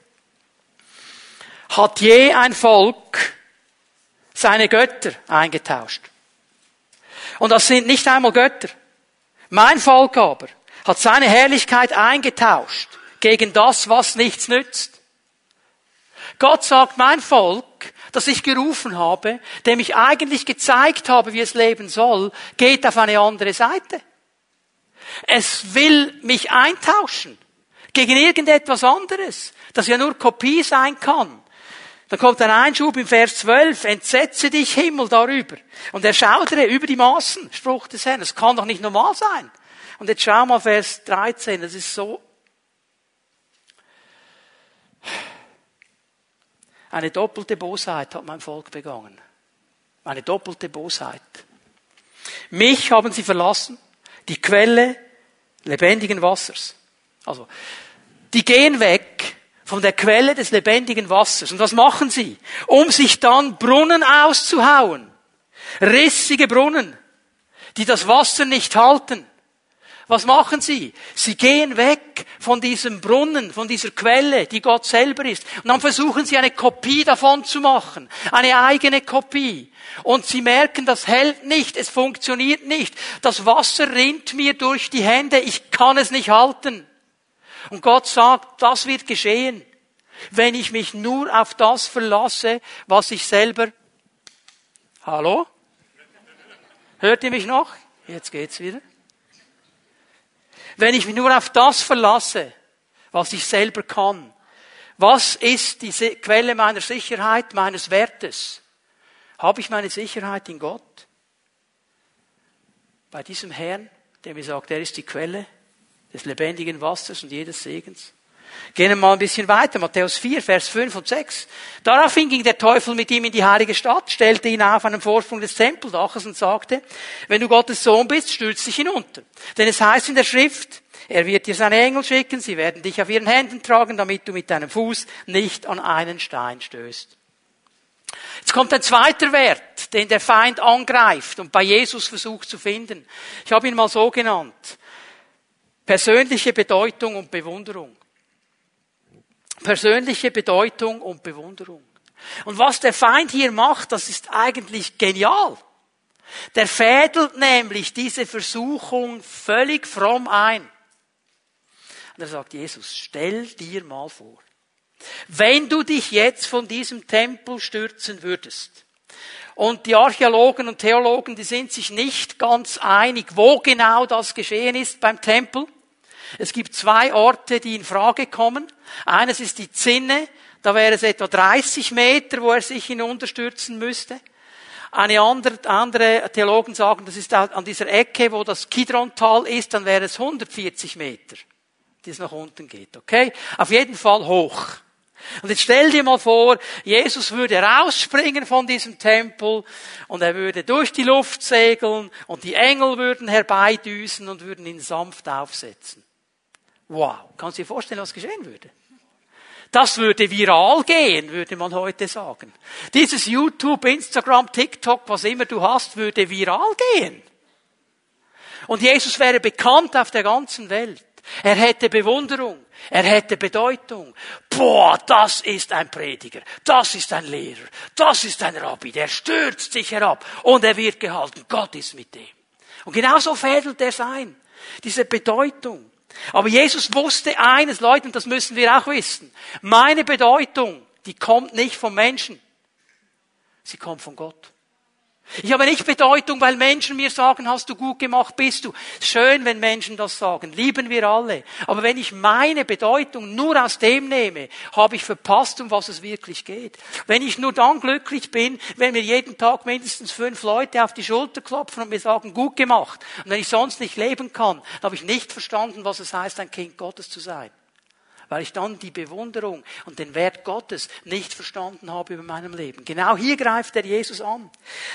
Hat je ein Volk seine Götter eingetauscht? Und das sind nicht einmal Götter. Mein Volk aber hat seine Herrlichkeit eingetauscht gegen das, was nichts nützt. Gott sagt, mein Volk das ich gerufen habe, dem ich eigentlich gezeigt habe, wie es leben soll, geht auf eine andere Seite. Es will mich eintauschen gegen irgendetwas anderes, das ja nur Kopie sein kann. Dann kommt ein Einschub im Vers 12, entsetze dich Himmel darüber und erschaudere über die Maßen, Spruch des Herrn. Das kann doch nicht normal sein. Und jetzt schau mal Vers 13, das ist so Eine doppelte Bosheit hat mein Volk begangen. Eine doppelte Bosheit. Mich haben sie verlassen, die Quelle lebendigen Wassers. Also, die gehen weg von der Quelle des lebendigen Wassers. Und was machen sie? Um sich dann Brunnen auszuhauen. Rissige Brunnen, die das Wasser nicht halten. Was machen sie? Sie gehen weg von diesem Brunnen, von dieser Quelle, die Gott selber ist. Und dann versuchen sie eine Kopie davon zu machen. Eine eigene Kopie. Und sie merken, das hält nicht, es funktioniert nicht. Das Wasser rinnt mir durch die Hände, ich kann es nicht halten. Und Gott sagt, das wird geschehen, wenn ich mich nur auf das verlasse, was ich selber. Hallo? Hört ihr mich noch? Jetzt geht's wieder. Wenn ich mich nur auf das verlasse, was ich selber kann, was ist die Quelle meiner Sicherheit, meines Wertes? Habe ich meine Sicherheit in Gott? Bei diesem Herrn, der mir sagt, er ist die Quelle des lebendigen Wassers und jedes Segens. Gehen wir mal ein bisschen weiter. Matthäus 4, Vers 5 und 6. Daraufhin ging der Teufel mit ihm in die heilige Stadt, stellte ihn auf einen Vorsprung des Tempeldaches und sagte, wenn du Gottes Sohn bist, stürz dich hinunter. Denn es heißt in der Schrift, er wird dir seine Engel schicken, sie werden dich auf ihren Händen tragen, damit du mit deinem Fuß nicht an einen Stein stößt. Jetzt kommt ein zweiter Wert, den der Feind angreift und bei Jesus versucht zu finden. Ich habe ihn mal so genannt. Persönliche Bedeutung und Bewunderung. Persönliche Bedeutung und Bewunderung. Und was der Feind hier macht, das ist eigentlich genial. Der fädelt nämlich diese Versuchung völlig fromm ein. Und er sagt, Jesus, stell dir mal vor, wenn du dich jetzt von diesem Tempel stürzen würdest, und die Archäologen und Theologen, die sind sich nicht ganz einig, wo genau das geschehen ist beim Tempel. Es gibt zwei Orte, die in Frage kommen. Eines ist die Zinne, da wäre es etwa 30 Meter, wo er sich hinunterstürzen müsste. Eine andere, andere Theologen sagen, das ist an dieser Ecke, wo das Kidron-Tal ist, dann wäre es 140 Meter, die es nach unten geht. Okay? Auf jeden Fall hoch. Und jetzt stell dir mal vor, Jesus würde rausspringen von diesem Tempel und er würde durch die Luft segeln und die Engel würden herbeidüsen und würden ihn sanft aufsetzen. Wow. Kannst du dir vorstellen, was geschehen würde? Das würde viral gehen, würde man heute sagen. Dieses YouTube, Instagram, TikTok, was immer du hast, würde viral gehen. Und Jesus wäre bekannt auf der ganzen Welt. Er hätte Bewunderung. Er hätte Bedeutung. Boah, das ist ein Prediger. Das ist ein Lehrer. Das ist ein Rabbi. Der stürzt sich herab und er wird gehalten. Gott ist mit dem. Und genauso fädelt er sein. Diese Bedeutung. Aber Jesus wusste eines, Leute, und das müssen wir auch wissen. Meine Bedeutung, die kommt nicht vom Menschen. Sie kommt von Gott. Ich habe nicht Bedeutung, weil Menschen mir sagen, hast du gut gemacht, bist du. Schön, wenn Menschen das sagen. Lieben wir alle. Aber wenn ich meine Bedeutung nur aus dem nehme, habe ich verpasst, um was es wirklich geht. Wenn ich nur dann glücklich bin, wenn mir jeden Tag mindestens fünf Leute auf die Schulter klopfen und mir sagen, gut gemacht. Und wenn ich sonst nicht leben kann, dann habe ich nicht verstanden, was es heißt, ein Kind Gottes zu sein weil ich dann die Bewunderung und den Wert Gottes nicht verstanden habe über meinem Leben. Genau hier greift der Jesus an.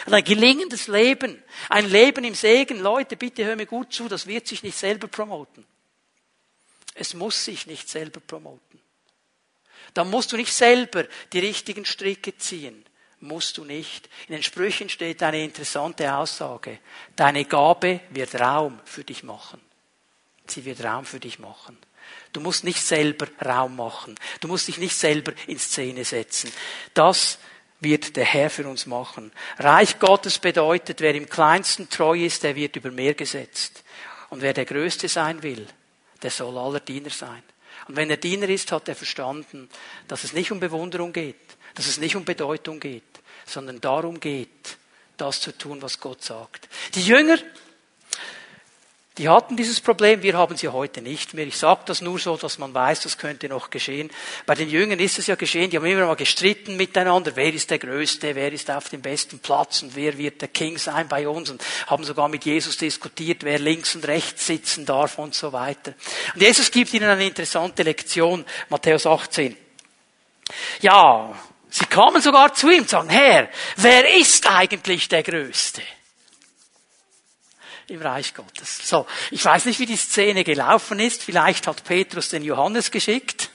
ein gelingendes Leben, ein Leben im Segen, Leute, bitte hör mir gut zu, das wird sich nicht selber promoten. Es muss sich nicht selber promoten. Da musst du nicht selber die richtigen Stricke ziehen. Musst du nicht. In den Sprüchen steht eine interessante Aussage. Deine Gabe wird Raum für dich machen. Sie wird Raum für dich machen. Du musst nicht selber Raum machen. Du musst dich nicht selber in Szene setzen. Das wird der Herr für uns machen. Reich Gottes bedeutet, wer im kleinsten treu ist, der wird über mehr gesetzt. Und wer der Größte sein will, der soll aller Diener sein. Und wenn er Diener ist, hat er verstanden, dass es nicht um Bewunderung geht, dass es nicht um Bedeutung geht, sondern darum geht, das zu tun, was Gott sagt. Die Jünger die hatten dieses Problem, wir haben sie heute nicht mehr. Ich sage das nur so, dass man weiß, das könnte noch geschehen. Bei den Jüngern ist es ja geschehen, die haben immer mal gestritten miteinander, wer ist der Größte, wer ist auf dem besten Platz und wer wird der King sein bei uns und haben sogar mit Jesus diskutiert, wer links und rechts sitzen darf und so weiter. Und Jesus gibt ihnen eine interessante Lektion, Matthäus 18. Ja, sie kamen sogar zu ihm und sagen, Herr, wer ist eigentlich der Größte? Im Reich Gottes. So, ich weiß nicht, wie die Szene gelaufen ist. Vielleicht hat Petrus den Johannes geschickt,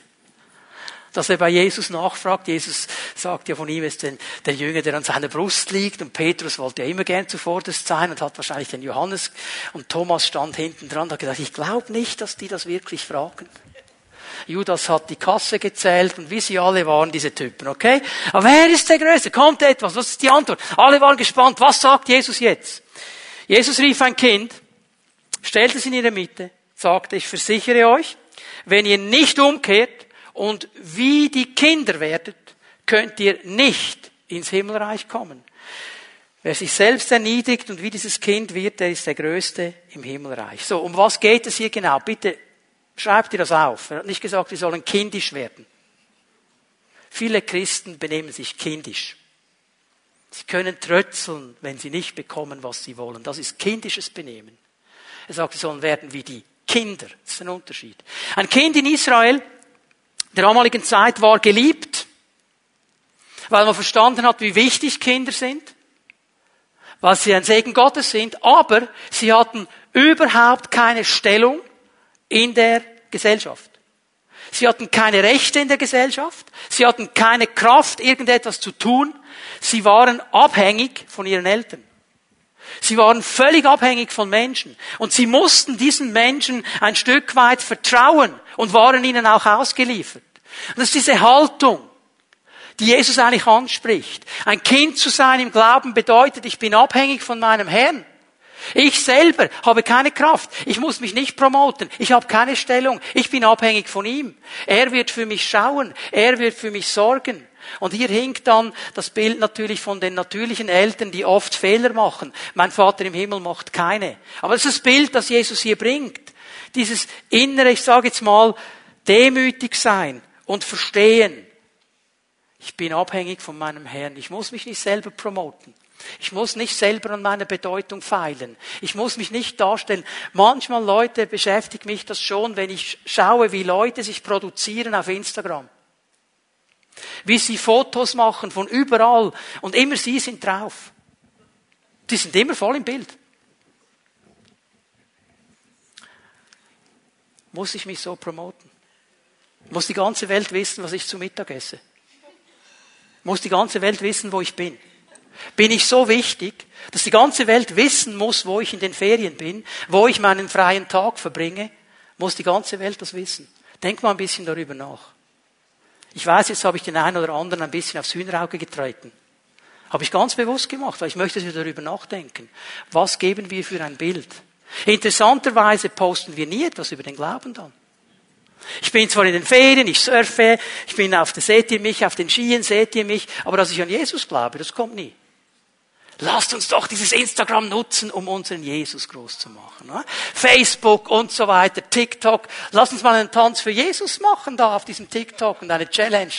dass er bei Jesus nachfragt. Jesus sagt ja von ihm ist denn der Jünger, der an seiner Brust liegt. Und Petrus wollte ja immer gern zuvorderst sein und hat wahrscheinlich den Johannes. Und Thomas stand hinten dran und hat gesagt, ich glaube nicht, dass die das wirklich fragen. Judas hat die Kasse gezählt und wie sie alle waren diese Typen, okay? Aber wer ist der Größte? Kommt etwas? Was ist die Antwort? Alle waren gespannt. Was sagt Jesus jetzt? Jesus rief ein Kind, stellte es in ihre Mitte, sagte, ich versichere euch, wenn ihr nicht umkehrt und wie die Kinder werdet, könnt ihr nicht ins Himmelreich kommen. Wer sich selbst erniedrigt und wie dieses Kind wird, der ist der Größte im Himmelreich. So, um was geht es hier genau? Bitte schreibt ihr das auf. Er hat nicht gesagt, wir sollen kindisch werden. Viele Christen benehmen sich kindisch. Sie können trötzeln, wenn sie nicht bekommen, was sie wollen. Das ist kindisches Benehmen. Er sagt, sie sollen werden wie die Kinder. Das ist ein Unterschied. Ein Kind in Israel der damaligen Zeit war geliebt, weil man verstanden hat, wie wichtig Kinder sind, weil sie ein Segen Gottes sind, aber sie hatten überhaupt keine Stellung in der Gesellschaft. Sie hatten keine Rechte in der Gesellschaft. Sie hatten keine Kraft, irgendetwas zu tun. Sie waren abhängig von ihren Eltern. Sie waren völlig abhängig von Menschen. Und sie mussten diesen Menschen ein Stück weit vertrauen und waren ihnen auch ausgeliefert. Und das ist diese Haltung, die Jesus eigentlich anspricht. Ein Kind zu sein im Glauben bedeutet, ich bin abhängig von meinem Herrn. Ich selber habe keine Kraft. Ich muss mich nicht promoten. Ich habe keine Stellung. Ich bin abhängig von ihm. Er wird für mich schauen. Er wird für mich sorgen. Und hier hinkt dann das Bild natürlich von den natürlichen Eltern, die oft Fehler machen. Mein Vater im Himmel macht keine. Aber es ist das Bild, das Jesus hier bringt. Dieses innere, ich sage jetzt mal, demütig sein und verstehen. Ich bin abhängig von meinem Herrn. Ich muss mich nicht selber promoten. Ich muss nicht selber an meiner Bedeutung feilen. Ich muss mich nicht darstellen. Manchmal, Leute, beschäftigt mich das schon, wenn ich schaue, wie Leute sich produzieren auf Instagram. Wie sie Fotos machen von überall und immer sie sind drauf. Die sind immer voll im Bild. Muss ich mich so promoten? Muss die ganze Welt wissen, was ich zu Mittag esse? Muss die ganze Welt wissen, wo ich bin? Bin ich so wichtig, dass die ganze Welt wissen muss, wo ich in den Ferien bin, wo ich meinen freien Tag verbringe? Muss die ganze Welt das wissen? Denk mal ein bisschen darüber nach. Ich weiß, jetzt habe ich den einen oder anderen ein bisschen aufs Hühnerauge getreten. Habe ich ganz bewusst gemacht, weil ich möchte, dass wir darüber nachdenken. Was geben wir für ein Bild? Interessanterweise posten wir nie etwas über den Glauben dann. Ich bin zwar in den Ferien, ich surfe, ich bin auf der, seht ihr mich, auf den Skien, seht ihr mich, aber dass ich an Jesus glaube, das kommt nie. Lasst uns doch dieses Instagram nutzen, um unseren Jesus groß zu machen. Ne? Facebook und so weiter, TikTok. Lasst uns mal einen Tanz für Jesus machen da auf diesem TikTok und eine Challenge.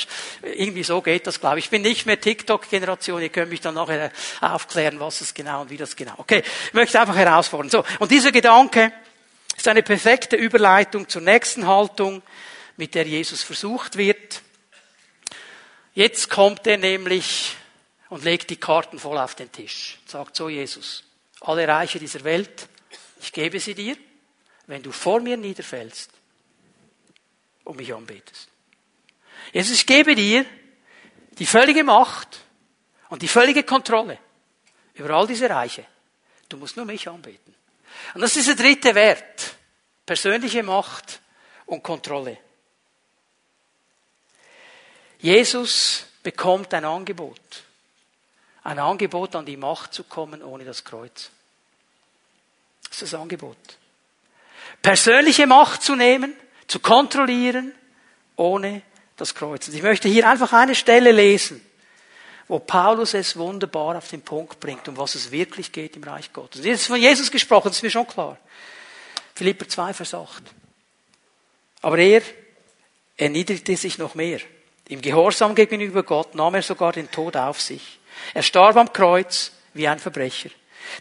Irgendwie so geht das, glaube ich. Ich bin nicht mehr TikTok-Generation. Ihr könnt mich dann nachher aufklären, was es genau und wie das genau. Okay, ich möchte einfach herausfordern. So, und dieser Gedanke ist eine perfekte Überleitung zur nächsten Haltung, mit der Jesus versucht wird. Jetzt kommt er nämlich und legt die Karten voll auf den Tisch. Sagt so Jesus, alle Reiche dieser Welt, ich gebe sie dir, wenn du vor mir niederfällst und mich anbetest. Jesus, ich gebe dir die völlige Macht und die völlige Kontrolle über all diese Reiche. Du musst nur mich anbeten. Und das ist der dritte Wert. Persönliche Macht und Kontrolle. Jesus bekommt ein Angebot ein Angebot, an die Macht zu kommen ohne das Kreuz. Das ist das Angebot. Persönliche Macht zu nehmen, zu kontrollieren, ohne das Kreuz. Und ich möchte hier einfach eine Stelle lesen, wo Paulus es wunderbar auf den Punkt bringt, um was es wirklich geht im Reich Gottes. Und jetzt ist von Jesus gesprochen, das ist mir schon klar. Philipper 2, Vers 8. Aber er erniedrigte sich noch mehr. Im Gehorsam gegenüber Gott nahm er sogar den Tod auf sich er starb am Kreuz wie ein Verbrecher.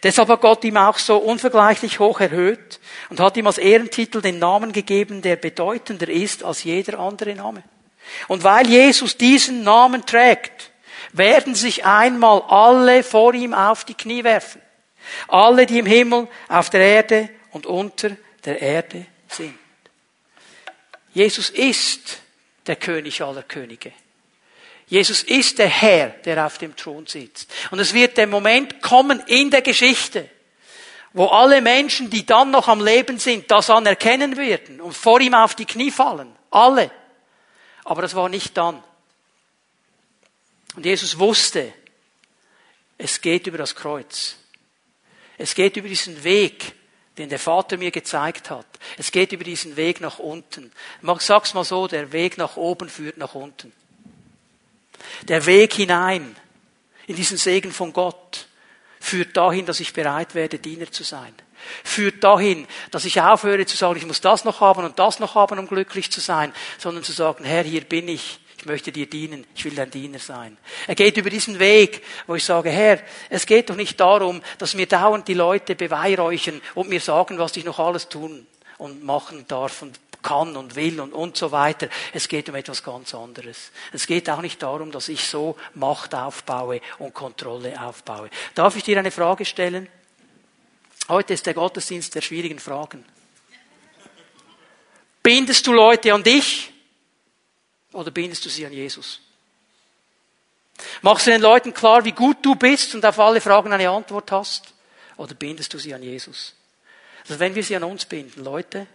Deshalb hat Gott ihm auch so unvergleichlich hoch erhöht und hat ihm als Ehrentitel den Namen gegeben, der bedeutender ist als jeder andere Name. Und weil Jesus diesen Namen trägt, werden sich einmal alle vor ihm auf die Knie werfen. Alle, die im Himmel, auf der Erde und unter der Erde sind. Jesus ist der König aller Könige. Jesus ist der Herr, der auf dem Thron sitzt. Und es wird der Moment kommen in der Geschichte, wo alle Menschen, die dann noch am Leben sind, das anerkennen werden und vor ihm auf die Knie fallen. Alle. Aber das war nicht dann. Und Jesus wusste, es geht über das Kreuz. Es geht über diesen Weg, den der Vater mir gezeigt hat. Es geht über diesen Weg nach unten. Ich sag's mal so, der Weg nach oben führt nach unten. Der Weg hinein in diesen Segen von Gott führt dahin, dass ich bereit werde, Diener zu sein. Führt dahin, dass ich aufhöre zu sagen, ich muss das noch haben und das noch haben, um glücklich zu sein, sondern zu sagen, Herr, hier bin ich. Ich möchte dir dienen. Ich will dein Diener sein. Er geht über diesen Weg, wo ich sage, Herr, es geht doch nicht darum, dass mir dauernd die Leute beweihräuchern und mir sagen, was ich noch alles tun und machen darf und kann und will und, und so weiter. Es geht um etwas ganz anderes. Es geht auch nicht darum, dass ich so Macht aufbaue und Kontrolle aufbaue. Darf ich dir eine Frage stellen? Heute ist der Gottesdienst der schwierigen Fragen. Bindest du Leute an dich oder bindest du sie an Jesus? Machst du den Leuten klar, wie gut du bist und auf alle Fragen eine Antwort hast? Oder bindest du sie an Jesus? Also wenn wir sie an uns binden, Leute,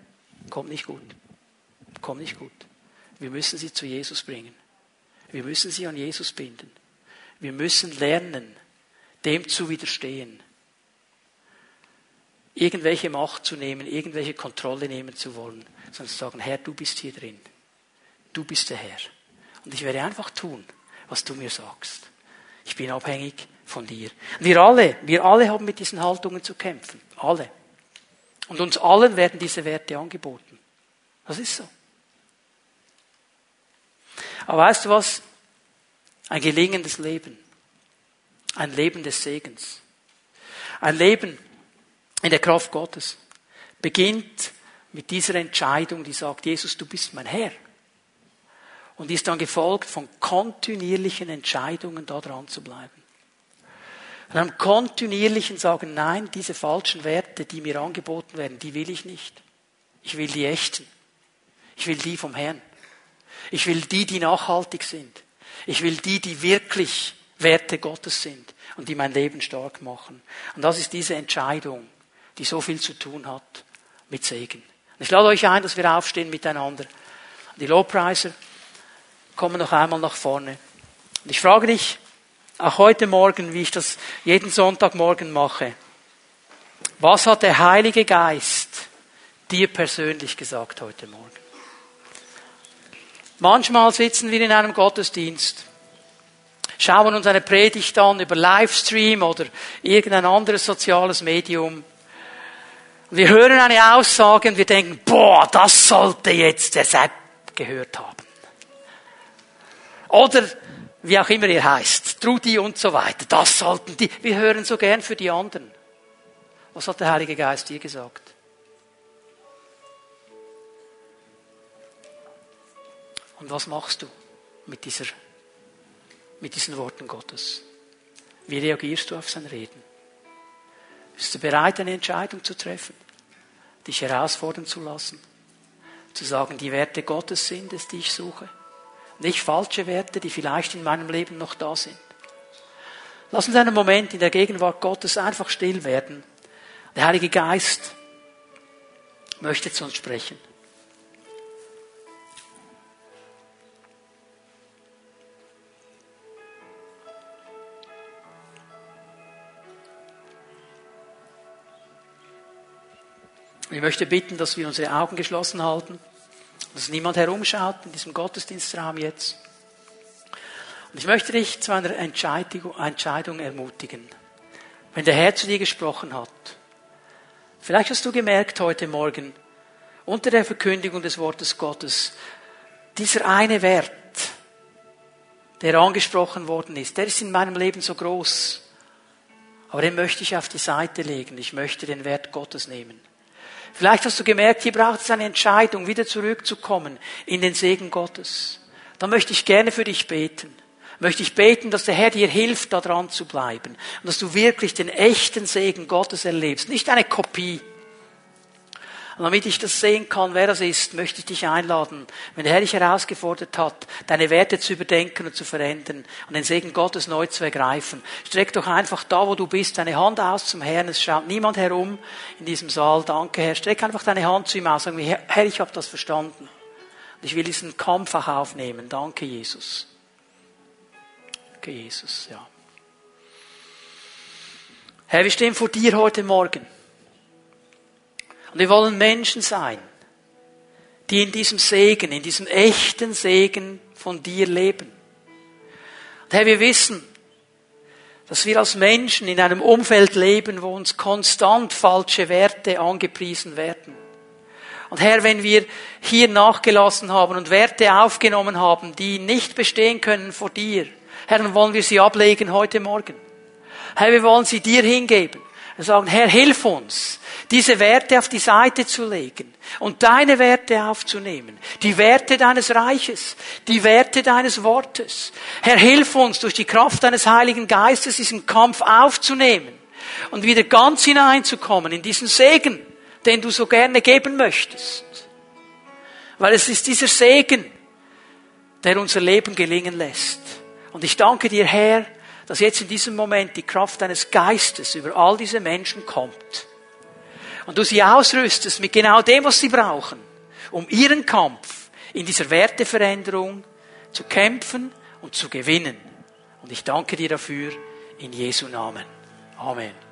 Kommt nicht gut. Kommt nicht gut. Wir müssen sie zu Jesus bringen. Wir müssen sie an Jesus binden. Wir müssen lernen, dem zu widerstehen. Irgendwelche Macht zu nehmen, irgendwelche Kontrolle nehmen zu wollen, sondern zu sagen, Herr, du bist hier drin. Du bist der Herr. Und ich werde einfach tun, was du mir sagst. Ich bin abhängig von dir. Wir alle, wir alle haben mit diesen Haltungen zu kämpfen. Alle. Und uns allen werden diese Werte angeboten. Das ist so. Aber weißt du was? Ein gelingendes Leben. Ein Leben des Segens. Ein Leben in der Kraft Gottes beginnt mit dieser Entscheidung, die sagt, Jesus, du bist mein Herr. Und ist dann gefolgt von kontinuierlichen Entscheidungen, da dran zu bleiben. Und einem kontinuierlichen sagen, nein, diese falschen Werte, die mir angeboten werden, die will ich nicht. Ich will die echten. Ich will die vom Herrn. Ich will die, die nachhaltig sind. Ich will die, die wirklich Werte Gottes sind und die mein Leben stark machen. Und das ist diese Entscheidung, die so viel zu tun hat mit Segen. Und ich lade euch ein, dass wir aufstehen miteinander. Die Lowpricer kommen noch einmal nach vorne. Und ich frage dich, auch heute Morgen, wie ich das jeden Sonntagmorgen mache, was hat der Heilige Geist dir persönlich gesagt heute Morgen? Manchmal sitzen wir in einem Gottesdienst, schauen uns eine Predigt an über Livestream oder irgendein anderes soziales Medium. Wir hören eine Aussage und wir denken, boah, das sollte jetzt der Sepp gehört haben. Oder wie auch immer ihr heißt, Trudi und so weiter, das sollten die, wir hören so gern für die anderen. Was hat der Heilige Geist dir gesagt? Und was machst du mit, dieser, mit diesen Worten Gottes? Wie reagierst du auf sein Reden? Bist du bereit, eine Entscheidung zu treffen? Dich herausfordern zu lassen? Zu sagen, die Werte Gottes sind es, die ich suche? Nicht falsche Werte, die vielleicht in meinem Leben noch da sind. Lass uns einen Moment in der Gegenwart Gottes einfach still werden. Der Heilige Geist möchte zu uns sprechen. Ich möchte bitten, dass wir unsere Augen geschlossen halten, dass niemand herumschaut in diesem Gottesdienstraum jetzt. Und ich möchte dich zu einer Entscheidung, ermutigen. Wenn der Herr zu dir gesprochen hat, vielleicht hast du gemerkt heute Morgen, unter der Verkündigung des Wortes Gottes, dieser eine Wert, der angesprochen worden ist, der ist in meinem Leben so groß. Aber den möchte ich auf die Seite legen. Ich möchte den Wert Gottes nehmen. Vielleicht hast du gemerkt, hier braucht es eine Entscheidung, wieder zurückzukommen in den Segen Gottes. Dann möchte ich gerne für dich beten. Möchte ich beten, dass der Herr dir hilft, da dran zu bleiben. Und dass du wirklich den echten Segen Gottes erlebst. Nicht eine Kopie. Und damit ich das sehen kann, wer das ist, möchte ich dich einladen, wenn der Herr dich herausgefordert hat, deine Werte zu überdenken und zu verändern und den Segen Gottes neu zu ergreifen. Streck doch einfach da, wo du bist, deine Hand aus zum Herrn. Es schaut niemand herum in diesem Saal. Danke, Herr. Streck einfach deine Hand zu ihm aus. Sag mir, Herr, ich habe das verstanden. Und ich will diesen Kampf auch aufnehmen. Danke, Jesus. Danke, Jesus, ja. Herr, wir stehen vor dir heute Morgen. Und wir wollen Menschen sein, die in diesem Segen, in diesem echten Segen von dir leben. Und Herr, wir wissen, dass wir als Menschen in einem Umfeld leben, wo uns konstant falsche Werte angepriesen werden. Und Herr, wenn wir hier nachgelassen haben und Werte aufgenommen haben, die nicht bestehen können vor dir, Herr, dann wollen wir sie ablegen heute Morgen. Herr, wir wollen sie dir hingeben. Wir sagen, Herr, hilf uns, diese Werte auf die Seite zu legen und deine Werte aufzunehmen. Die Werte deines Reiches, die Werte deines Wortes. Herr, hilf uns durch die Kraft deines Heiligen Geistes diesen Kampf aufzunehmen und wieder ganz hineinzukommen in diesen Segen, den du so gerne geben möchtest. Weil es ist dieser Segen, der unser Leben gelingen lässt. Und ich danke dir, Herr, dass jetzt in diesem Moment die Kraft deines Geistes über all diese Menschen kommt und du sie ausrüstest mit genau dem, was sie brauchen, um ihren Kampf in dieser Werteveränderung zu kämpfen und zu gewinnen. Und ich danke dir dafür in Jesu Namen. Amen.